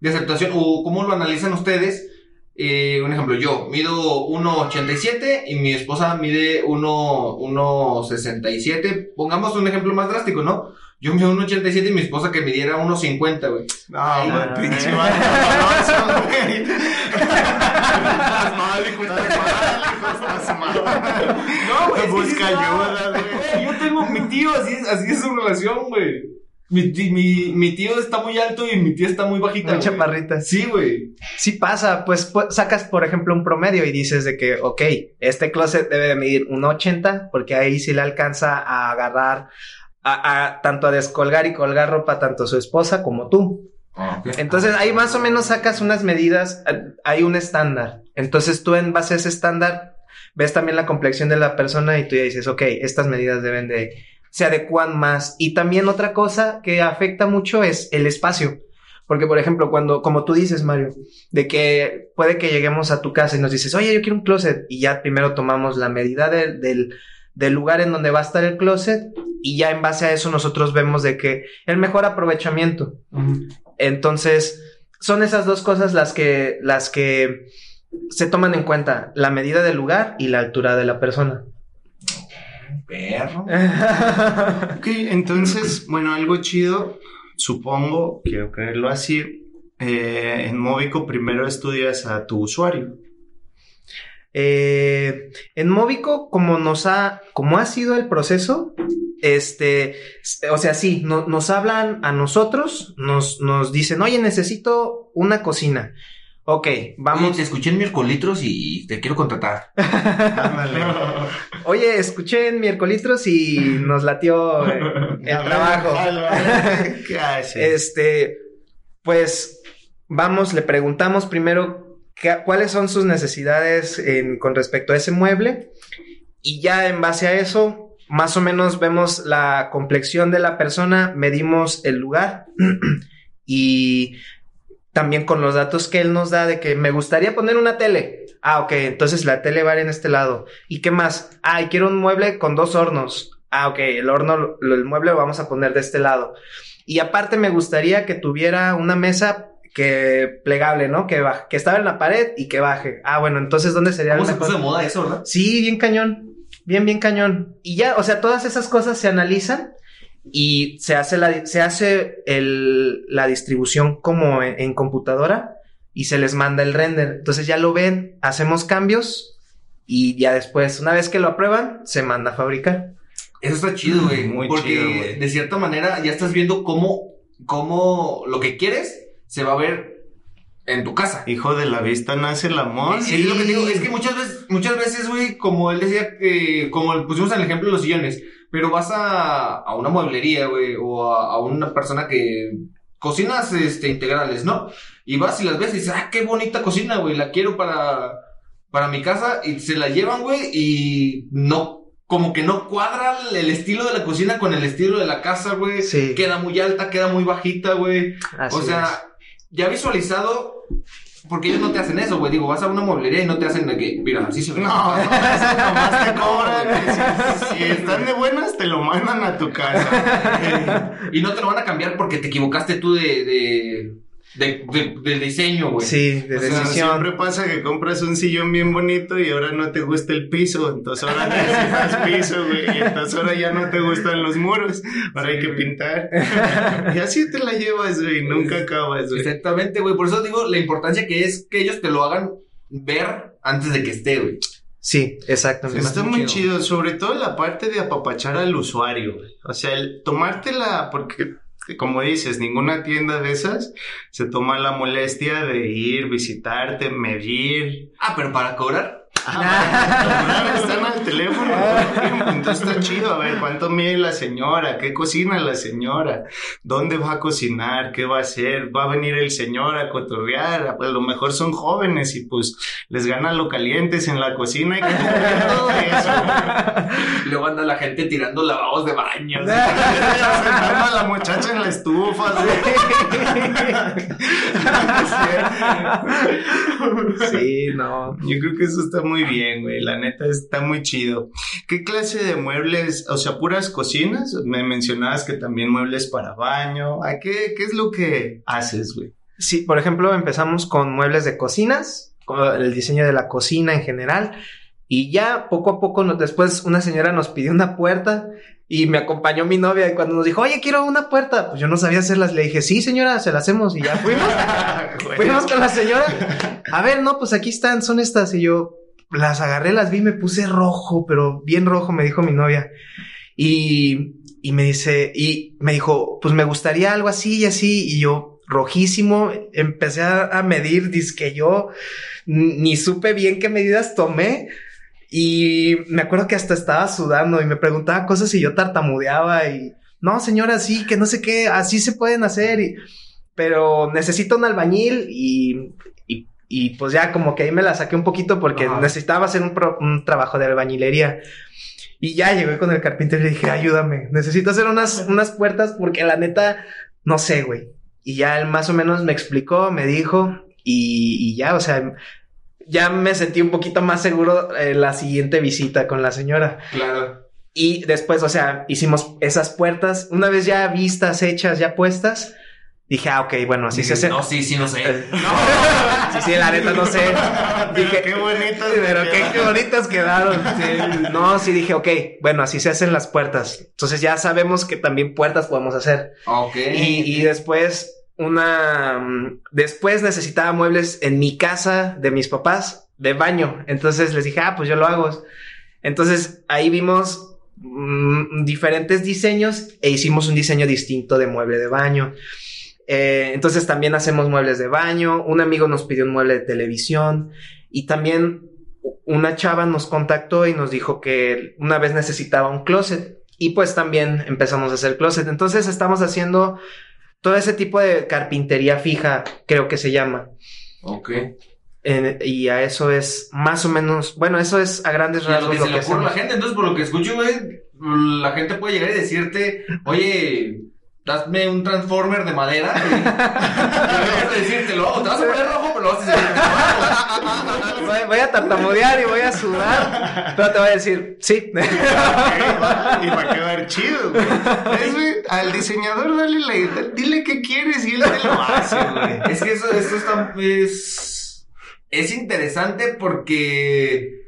de aceptación? ¿O cómo lo analizan ustedes? Eh, un ejemplo, yo mido 1,87 y mi esposa mide 1 1,67. Pongamos un ejemplo más drástico, ¿no? Yo mido 1,87 y mi esposa que midiera 1,50, güey. No, Ay, güey, no. pinche doloroso, güey. Estás mal, hijo, estás mal, hijo, estás mal. No, güey, Busca no. ayuda, güey. Yo tengo mi tío, así es, así es su relación, güey. Mi, mi, mi tío está muy alto y mi tía está muy bajita. Muy chaparrita. Sí, güey. Sí pasa, pues, pu- sacas por ejemplo un promedio y dices de que, ok, este closet debe de medir 1,80 porque ahí sí le alcanza a agarrar, a, a- tanto a descolgar y colgar ropa tanto su esposa como tú. Entonces ahí más o menos sacas unas medidas, hay un estándar. Entonces tú en base a ese estándar ves también la complexión de la persona y tú ya dices, ok, estas medidas deben de, se adecuan más. Y también otra cosa que afecta mucho es el espacio. Porque, por ejemplo, cuando, como tú dices, Mario, de que puede que lleguemos a tu casa y nos dices, oye, yo quiero un closet, y ya primero tomamos la medida del, del lugar en donde va a estar el closet, y ya en base a eso nosotros vemos de que el mejor aprovechamiento. Entonces, son esas dos cosas las que, las que se toman en cuenta, la medida del lugar y la altura de la persona. Perro. [laughs] Ok, entonces, bueno, algo chido, supongo, quiero creerlo así. eh, en Móvico primero estudias a tu usuario. Eh, en Móvico, como nos ha, como ha sido el proceso, este, o sea, sí, no- nos hablan a nosotros, nos, nos dicen, oye, necesito una cocina. Ok, Vamos, vamos. te escuché en miércolitos y te quiero contratar. [laughs] Oye, escuché en miércolitros y nos latió eh, [laughs] el trabajo. [laughs] Este, pues vamos, le preguntamos primero cuáles son sus necesidades con respecto a ese mueble y ya en base a eso, más o menos vemos la complexión de la persona, medimos el lugar [clears throat] y también con los datos que él nos da de que me gustaría poner una tele. Ah, ok, entonces la tele va en este lado. ¿Y qué más? Ah, quiero un mueble con dos hornos. Ah, ok, el horno, el mueble lo vamos a poner de este lado. Y aparte me gustaría que tuviera una mesa que plegable, ¿no? Que baje, que estaba en la pared y que baje. Ah, bueno, entonces ¿dónde sería ¿Cómo el se puso de moda eso, verdad? Sí, bien cañón. Bien, bien cañón. Y ya, o sea, todas esas cosas se analizan y se hace la, se hace el, la distribución como en, en computadora y se les manda el render. Entonces ya lo ven, hacemos cambios y ya después, una vez que lo aprueban, se manda a fabricar. Eso está chido, güey. Muy porque chido, güey. de cierta manera ya estás viendo cómo, cómo lo que quieres se va a ver en tu casa. Hijo de la vista nace el amor. Es lo que digo, es que muchas veces, muchas veces, güey, como él decía, que como pusimos en el ejemplo de los sillones, pero vas a, a una mueblería, güey, o a, a una persona que cocinas este, integrales, ¿no? Y vas y las ves y dices, ah, qué bonita cocina, güey, la quiero para, para mi casa, y se la llevan, güey, y no, como que no cuadra el estilo de la cocina con el estilo de la casa, güey. Sí. Queda muy alta, queda muy bajita, güey. Así O sea, ya visualizado, porque ellos no te hacen eso, güey. Digo, vas a una mueblería y no te hacen de que, mira, así se ve. No, eso nomás te cobran. Si, si están de buenas, te lo mandan a tu casa. [laughs] Y no te lo van a cambiar porque te equivocaste tú de, de, de, de- del diseño, güey. Sí, de O sea, decisión. siempre pasa que compras un sillón bien bonito y ahora no te gusta el piso, entonces ahora necesitas [laughs] piso, güey, y entonces ahora ya no te gustan los muros, ahora hay que pintar. [laughs] Y así te la llevas, güey, nunca acabas, güey. Exactamente, güey. Por eso digo la importancia que es que ellos te lo hagan ver antes de que esté, güey. Sí, exactamente. Está muy chido, sobre todo la parte de apapachar al usuario, güey. O sea, el tomártela, porque como dices, ninguna tienda de esas se toma la molestia de ir, visitarte, medir. Ah, pero para cobrar. Ah, [laughs] están al teléfono entonces está chido. A ver, ¿cuánto mide la señora? ¿Qué cocina la señora? ¿Dónde va a cocinar? ¿Qué va a hacer? ¿Va a venir el señor a cotorrear? Pues a lo mejor son jóvenes y pues les ganan lo calientes en la cocina y todo eso. [laughs] Luego anda la gente tirando lavabos de baño. A la muchacha en la estufa. ¿sí? [laughs] Sí, no. Yo creo que eso está muy bien, güey. La neta está muy chido. ¿Qué clase de muebles? O sea, puras cocinas. Me mencionabas que también muebles para baño. ¿A qué, qué es lo que haces, güey? Sí, por ejemplo, empezamos con muebles de cocinas, con el diseño de la cocina en general. Y ya poco a poco, no- después una señora nos pidió una puerta y me acompañó mi novia. Y cuando nos dijo, oye, quiero una puerta, pues yo no sabía hacerlas. Le dije, sí, señora, se la hacemos. Y ya fuimos. [laughs] Fuimos con la señora. A ver, no, pues aquí están, son estas. Y yo las agarré, las vi, me puse rojo, pero bien rojo, me dijo mi novia. Y, y me dice, y me dijo, pues me gustaría algo así y así. Y yo, rojísimo, empecé a, medir, que yo ni supe bien qué medidas tomé. Y me acuerdo que hasta estaba sudando y me preguntaba cosas y yo tartamudeaba y, no, señora, sí, que no sé qué, así se pueden hacer. Y, pero necesito un albañil y, y, y, pues ya como que ahí me la saqué un poquito porque Ajá. necesitaba hacer un, pro- un trabajo de albañilería. Y ya llegué con el carpintero y le dije, ayúdame, necesito hacer unas, unas puertas porque la neta, no sé, güey. y ya él más o menos me explicó, me dijo, y, y ya, o sea, ya me sentí un poquito más seguro en la siguiente visita con la señora. Claro. Y después, o sea, hicimos esas puertas, una vez ya vistas, hechas, ya puestas, dije, ah, ok, bueno, así se hace. No, sí, sí, no sé. [laughs] Sí, sí, la neta, no sé. [laughs] Dije, qué bonitas Pero qué, quedaron. qué bonitas quedaron. Sí. No, sí dije, ok, bueno, así se hacen las puertas. Entonces ya sabemos que también puertas podemos hacer. Ok. Y, y después, una. mm, Después necesitaba muebles en mi casa de mis papás de baño. Entonces les dije, ah, pues yo lo hago. Entonces ahí vimos mm, diferentes diseños e hicimos un diseño distinto de mueble de baño. Eh, entonces también hacemos muebles de baño. Un amigo nos pidió un mueble de televisión y también una chava nos contactó y nos dijo que una vez necesitaba un closet y pues también empezamos a hacer closet. Entonces estamos haciendo todo ese tipo de carpintería fija, creo que se llama. Ok. Y a eso es más o menos, bueno, eso es a grandes Y a lo rasgos lo se que le ocurre a la gente, entonces por lo que escucho, güey, la gente puede llegar y decirte, oye, dame un transformer de madera. [laughs] Y, y a decirte, lo hago, te vas a poner rojo, pero lo vas a decir. [laughs] Voy, voy a tartamudear y voy a sudar, pero te voy a decir, sí. [laughs] y va a quedar chido, güey. Es, güey, al diseñador dale la idea, dile qué quieres y él te lo hace, güey. Es que eso, eso está, es, es interesante porque,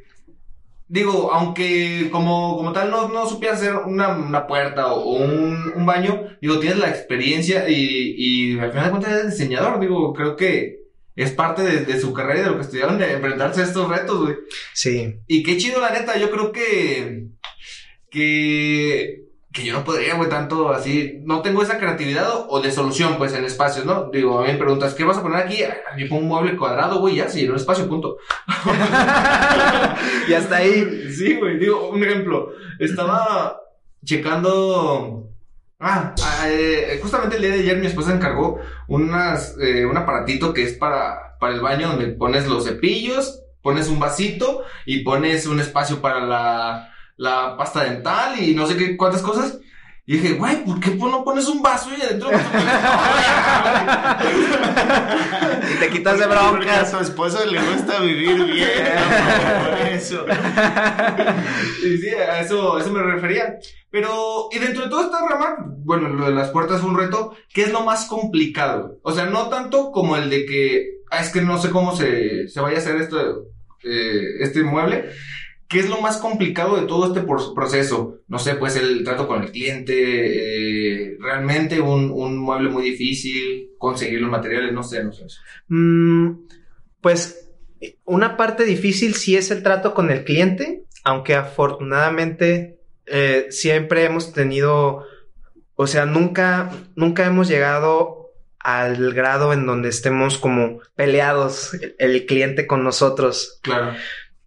digo, aunque como, como tal no, no supieras hacer una, una puerta o, o un, un baño, digo, tienes la experiencia y, y al final de cuentas eres diseñador, digo, creo que es parte de, de su carrera y de lo que estudiaron de enfrentarse a estos retos, güey. Sí. Y qué chido, la neta, yo creo que. que. Que yo no podría, güey, tanto así. No tengo esa creatividad o, o de solución, pues, en espacios, ¿no? Digo, a mí me preguntas, ¿qué vas a poner aquí? Ah, Yo pongo un mueble cuadrado, güey, ya, sí, en un espacio, punto. [laughs] y hasta ahí. Sí, güey, digo, un ejemplo. Estaba checando. Ah, ah, eh, justamente el día de ayer mi esposa encargó unas, eh, un aparatito que es para, para el baño donde pones los cepillos, pones un vasito y pones un espacio para la, la pasta dental y no sé qué cuántas cosas. Y dije, güey, ¿por qué no pones un vaso y adentro? [laughs] Y te quitas de Porque a su esposa le gusta vivir bien, [laughs] por eso. [laughs] Y sí, a eso, a eso me refería. Pero, y dentro de toda esta rama, bueno, lo de las puertas es un reto, ¿qué es lo más complicado? O sea, no tanto como el de que, ah, es que no sé cómo se, se vaya a hacer esto, eh, este mueble. ¿Qué es lo más complicado de todo este proceso? No sé, pues el trato con el cliente, eh, realmente un, un mueble muy difícil, conseguir los materiales, no sé, no sé. Mm, pues una parte difícil sí es el trato con el cliente, aunque afortunadamente eh, siempre hemos tenido, o sea, nunca, nunca hemos llegado al grado en donde estemos como peleados el, el cliente con nosotros. Claro.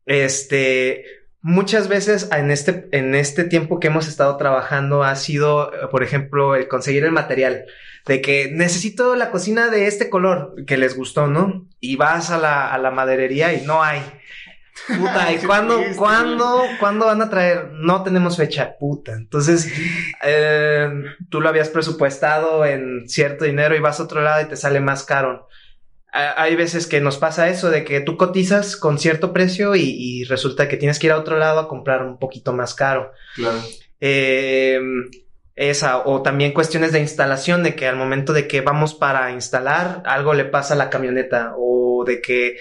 Este, muchas veces en este, en este tiempo que hemos estado trabajando ha sido, eh, por ejemplo, el conseguir el material. De que necesito la cocina de este color que les gustó, ¿no? Y vas a la, a la maderería y no hay. Puta, ¿y [laughs] cuándo, cuándo, cuándo van a traer? No tenemos fecha, puta. Entonces, eh, tú lo habías presupuestado en cierto dinero y vas a otro lado y te sale más caro. Hay veces que nos pasa eso de que tú cotizas con cierto precio y, y resulta que tienes que ir a otro lado a comprar un poquito más caro. Claro. Eh, esa, o también cuestiones de instalación, de que al momento de que vamos para instalar, algo le pasa a la camioneta, o de que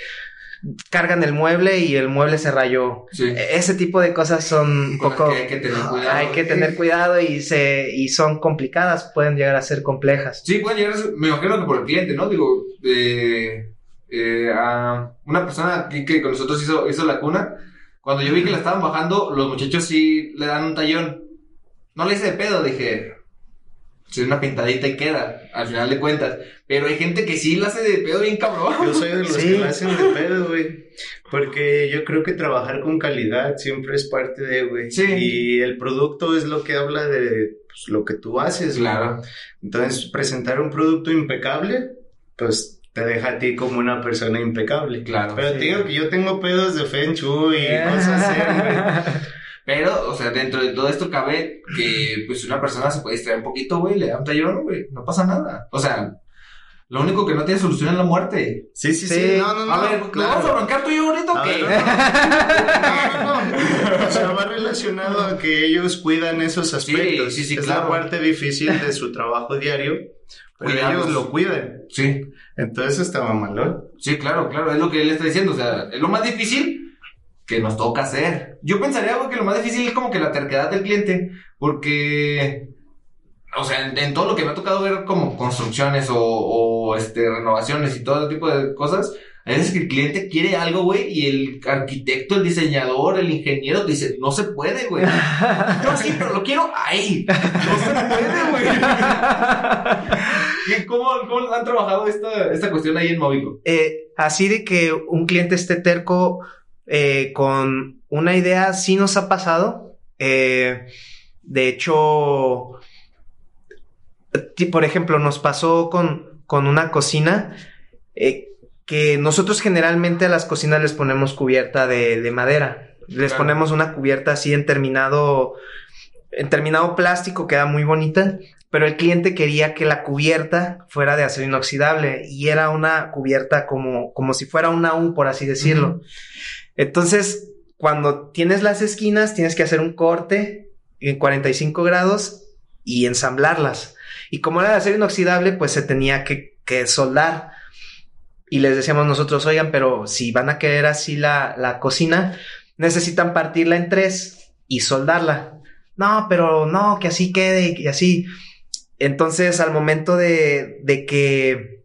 cargan el mueble y el mueble se rayó. Sí. E- Ese tipo de cosas son un Con poco... que hay que tener cuidado. Hay que tener cuidado y se y son complicadas, pueden llegar a ser complejas. Sí, pueden llegar a ser- me imagino que por el cliente, ¿no? Digo, eh, eh, a una persona aquí que con nosotros hizo, hizo la cuna, cuando yo vi que la estaban bajando, los muchachos sí le dan un tallón. No le hice de pedo, dije, si una pintadita y queda, al final de cuentas. Pero hay gente que sí la hace de pedo bien cabrón. Yo soy de los Sí. que lo hacen de pedo, güey. Porque yo creo que trabajar con calidad siempre es parte de, güey. Sí. Y el producto es lo que habla de pues, lo que tú haces, güey. Claro. Entonces, presentar un producto impecable, pues te deja a ti como una persona impecable. Claro. Pero Sí. te digo que yo tengo pedos de Feng Shui y [laughs] cosas así, güey. Pero, o sea, dentro de todo esto cabe que, pues, una persona se puede distraer un poquito, güey, le da un tallón, güey, no pasa nada. O sea, Lo único que no tiene solución es la muerte. Sí, sí, sí. Sí. No, no, no. a ver, ¿lo claro. vamos a broncar tú y yo ahorita o qué? No, no, no. [laughs] O sea, va relacionado a que ellos cuidan esos aspectos. sí, sí, es claro. la parte difícil de su trabajo diario, pero Cuidarlos. ellos lo cuidan. Sí, Entonces estaba malón. sí, claro, claro, es lo que él está diciendo. O sea, es lo más difícil que nos toca hacer. Yo pensaría, güey, que lo más difícil es como que la terquedad del cliente, porque, o sea, en, en todo lo que me ha tocado ver como construcciones o, o, este, renovaciones y todo tipo de cosas, a veces que el cliente quiere algo, güey, y el arquitecto, el diseñador, el ingeniero dice, no se puede, güey. [laughs] Yo sí, pero lo quiero ahí. No se puede, güey. [laughs] ¿Y cómo, cómo han trabajado esta, esta cuestión ahí en Móvico? Eh, así de que un cliente esté terco eh, con una idea, sí nos ha pasado. Eh, de hecho, por ejemplo, nos pasó con, con una cocina eh, que nosotros generalmente a las cocinas les ponemos cubierta de, de madera. Les Claro. ponemos una cubierta así en terminado, en terminado plástico, queda muy bonita. Pero el cliente quería que la cubierta fuera de acero inoxidable y era una cubierta como, como si fuera una U, por así decirlo. Entonces, cuando tienes las esquinas, tienes que hacer un corte en 45 grados y ensamblarlas. Y como era de acero inoxidable, pues se tenía que, soldar. Y les decíamos nosotros, oigan, pero si van a querer así la, la cocina, necesitan partirla en tres y soldarla. No, pero no, que así quede y así. Entonces, al momento de, de que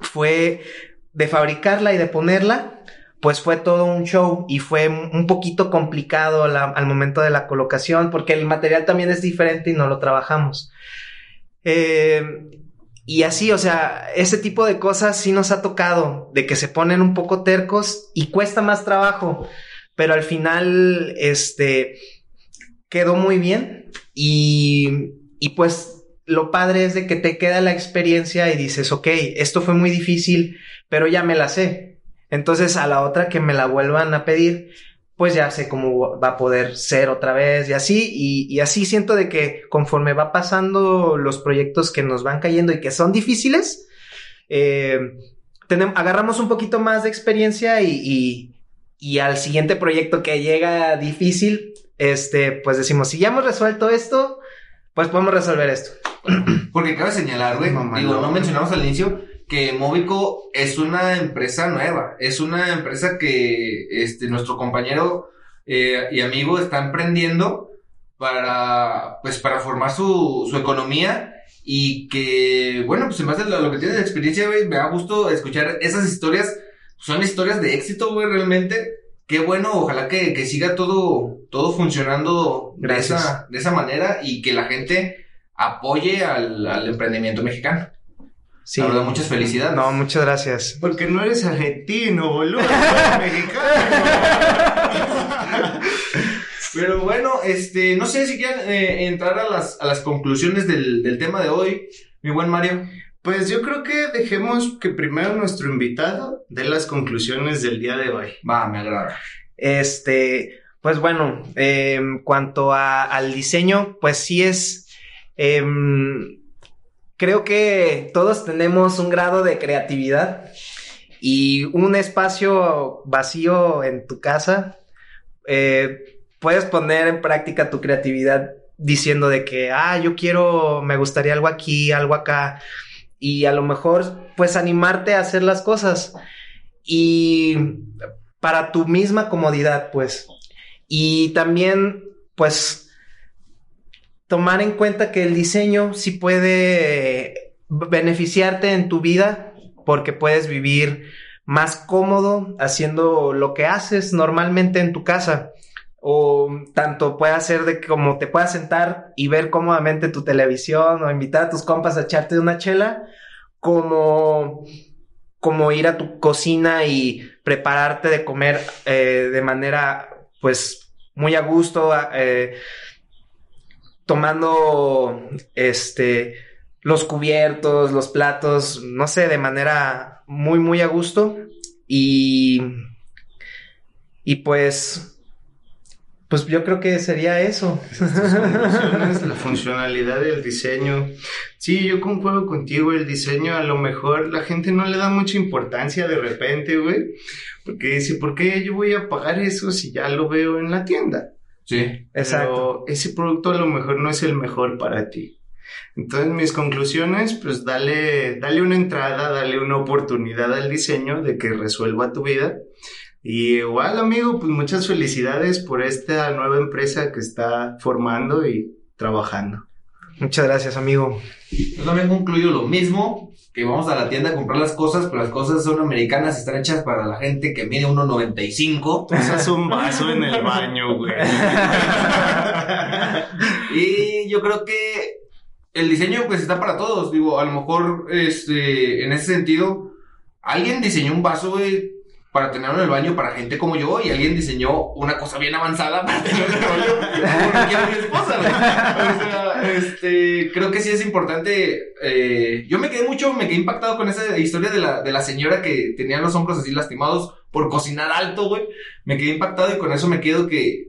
fue de fabricarla y de ponerla, pues fue todo un show y fue un poquito complicado al momento de la colocación porque el material también es diferente y no lo trabajamos. Eh, y así, o sea, ese tipo de cosas sí nos ha tocado, de que se ponen un poco tercos y cuesta más trabajo, pero al final, este, quedó muy bien y, y pues lo padre es de que te queda la experiencia y dices, ok, esto fue muy difícil, pero ya me la sé. Entonces a la otra que me la vuelvan a pedir, pues ya sé cómo va a poder ser otra vez y así, y, y así siento de que conforme va pasando los proyectos que nos van cayendo y que son difíciles, eh, tenem- agarramos un poquito más de experiencia y, y, y al siguiente proyecto que llega difícil, este, pues decimos, si ya hemos resuelto esto, pues podemos resolver esto. [clears throat] Porque cabe señalar, güey, digo, no mencionamos al inicio que Móvico es una empresa nueva, es una empresa que este, nuestro compañero eh, y amigo está emprendiendo para, pues, para formar su, su economía y que, bueno, pues en base a lo, que tiene de experiencia, güey, me da gusto escuchar esas historias, son historias de éxito, güey, realmente. Qué bueno, ojalá que, que siga todo, todo funcionando de esa, de esa manera y que la gente apoye al, al emprendimiento mexicano. Sí. La verdad, muchas felicidades. No, muchas gracias. Porque no eres argentino, boludo. Eres [laughs] mexicano. Pero bueno, este, no sé si quieren eh, entrar a las, a las conclusiones del, del tema de hoy, mi buen Mario. Pues yo creo que dejemos que primero nuestro invitado dé las conclusiones del día de hoy. Va, me agrada. Este, pues bueno, eh, en cuanto a- al diseño, pues sí es, em, creo que todos tenemos un grado de creatividad y un espacio vacío en tu casa, eh, puedes poner en práctica tu creatividad diciendo de que, ah, yo quiero, me gustaría algo aquí, algo acá, y a lo mejor, pues animarte a hacer las cosas. Y para tu misma comodidad, pues. Y también, pues, tomar en cuenta que el diseño sí puede beneficiarte en tu vida porque puedes vivir más cómodo haciendo lo que haces normalmente en tu casa. O tanto puede ser de como te puedas sentar y ver cómodamente tu televisión o invitar a tus compas a echarte una chela, como como ir a tu cocina y prepararte de comer eh, de manera, pues, muy a gusto, eh, tomando, este, los cubiertos, los platos, no sé, de manera muy, muy a gusto y, y pues, pues yo creo que sería eso. [laughs] la funcionalidad del diseño. Sí, yo concuerdo contigo, el diseño a lo mejor la gente no le da mucha importancia de repente, güey, porque dice, ¿por qué yo voy a pagar eso si ya lo veo en la tienda? Sí. Exacto. Pero ese producto a lo mejor no es el mejor para ti. Entonces, mis conclusiones, pues dale, dale una entrada, dale una oportunidad al diseño de que resuelva tu vida. Y igual, amigo, pues muchas felicidades por esta nueva empresa que está formando y trabajando. Muchas gracias, amigo. Yo también concluyo lo mismo, que vamos a la tienda a comprar las cosas, pero las cosas son americanas y están hechas para la gente que mide 1.95. Usas un vaso en el baño, güey. [laughs] y yo creo que el diseño pues está para todos, digo, a lo mejor este en ese sentido alguien diseñó un vaso güey, para tenerlo en el baño para gente como yo y alguien diseñó una cosa bien avanzada para tenerlo en el baño quiere mi esposa, güey. O sea, este, creo que sí es importante. eh, yo me quedé mucho, me quedé impactado con esa historia de la, de la señora que tenía los hombros así lastimados por cocinar alto, güey. Me quedé impactado y con eso me quedo que,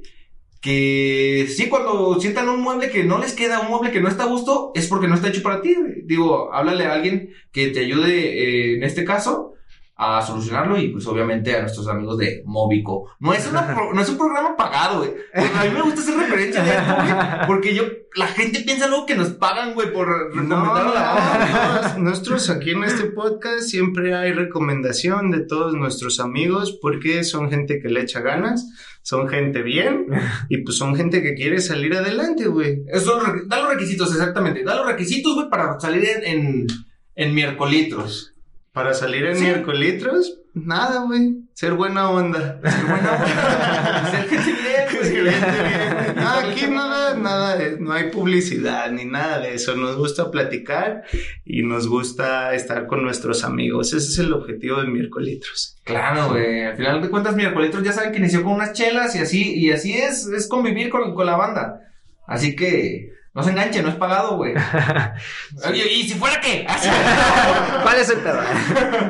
que sí, cuando sientan un mueble que no les queda, un mueble que no está a gusto, es porque no está hecho para ti. Digo, háblale a alguien que te ayude eh, en este caso a solucionarlo y pues obviamente a nuestros amigos de Mobico. No es, una pro- no es un programa pagado, güey. A mí me gusta hacer referencia de esto, güey, porque yo, la gente piensa luego que nos pagan, güey, por recomendar no, la no, [laughs] nosotros aquí en este podcast siempre hay recomendación de todos nuestros amigos porque son gente que le echa ganas, son gente bien y pues son gente que quiere salir adelante, güey. Eso, da los requisitos, exactamente. Da los requisitos, güey, para salir en, en, en miércolitros. Para salir en Sí. miércolitros, nada, güey. Ser buena onda. Ser buena onda. [laughs] Ser gente bien, güey. No, aquí nada, nada, no hay publicidad ni nada de eso. Nos gusta platicar y nos gusta estar con nuestros amigos. Ese es el objetivo de miércolitros. Claro, güey. Al final de cuentas, miércolitros ya saben que inició con unas chelas y así, y así es, es convivir con, con la banda. Así que no se enganchen, no es pagado, güey. [laughs] Oye, ¿y si fuera qué? Así. [laughs] ¿Cuál es el pedo?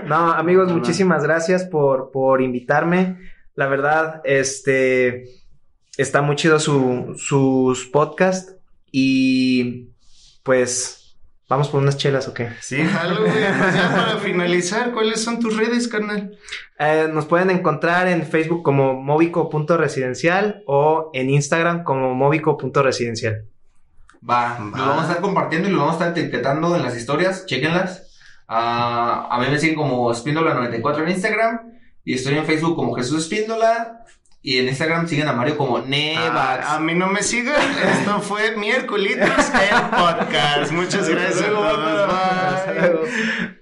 No, amigos, muchísimas gracias por, por invitarme. La verdad, este está muy chido su, sus podcasts y pues vamos por unas chelas o qué. Sí, jalo, güey. Pues ya para finalizar, ¿cuáles son tus redes, carnal? Eh, nos pueden encontrar en Facebook como movico.residencial o en Instagram como movico.residencial. Va, Va. lo vamos a estar compartiendo y lo vamos a estar etiquetando en las historias, chequenlas. Ah, a mí me siguen como Espíndola94 en Instagram y estoy en Facebook como Jesús Espíndola y en Instagram siguen a Mario como Nevax. Ah, a mí no me sigan. Esto fue miércoles el podcast. Muchas gracias a todos. Bye.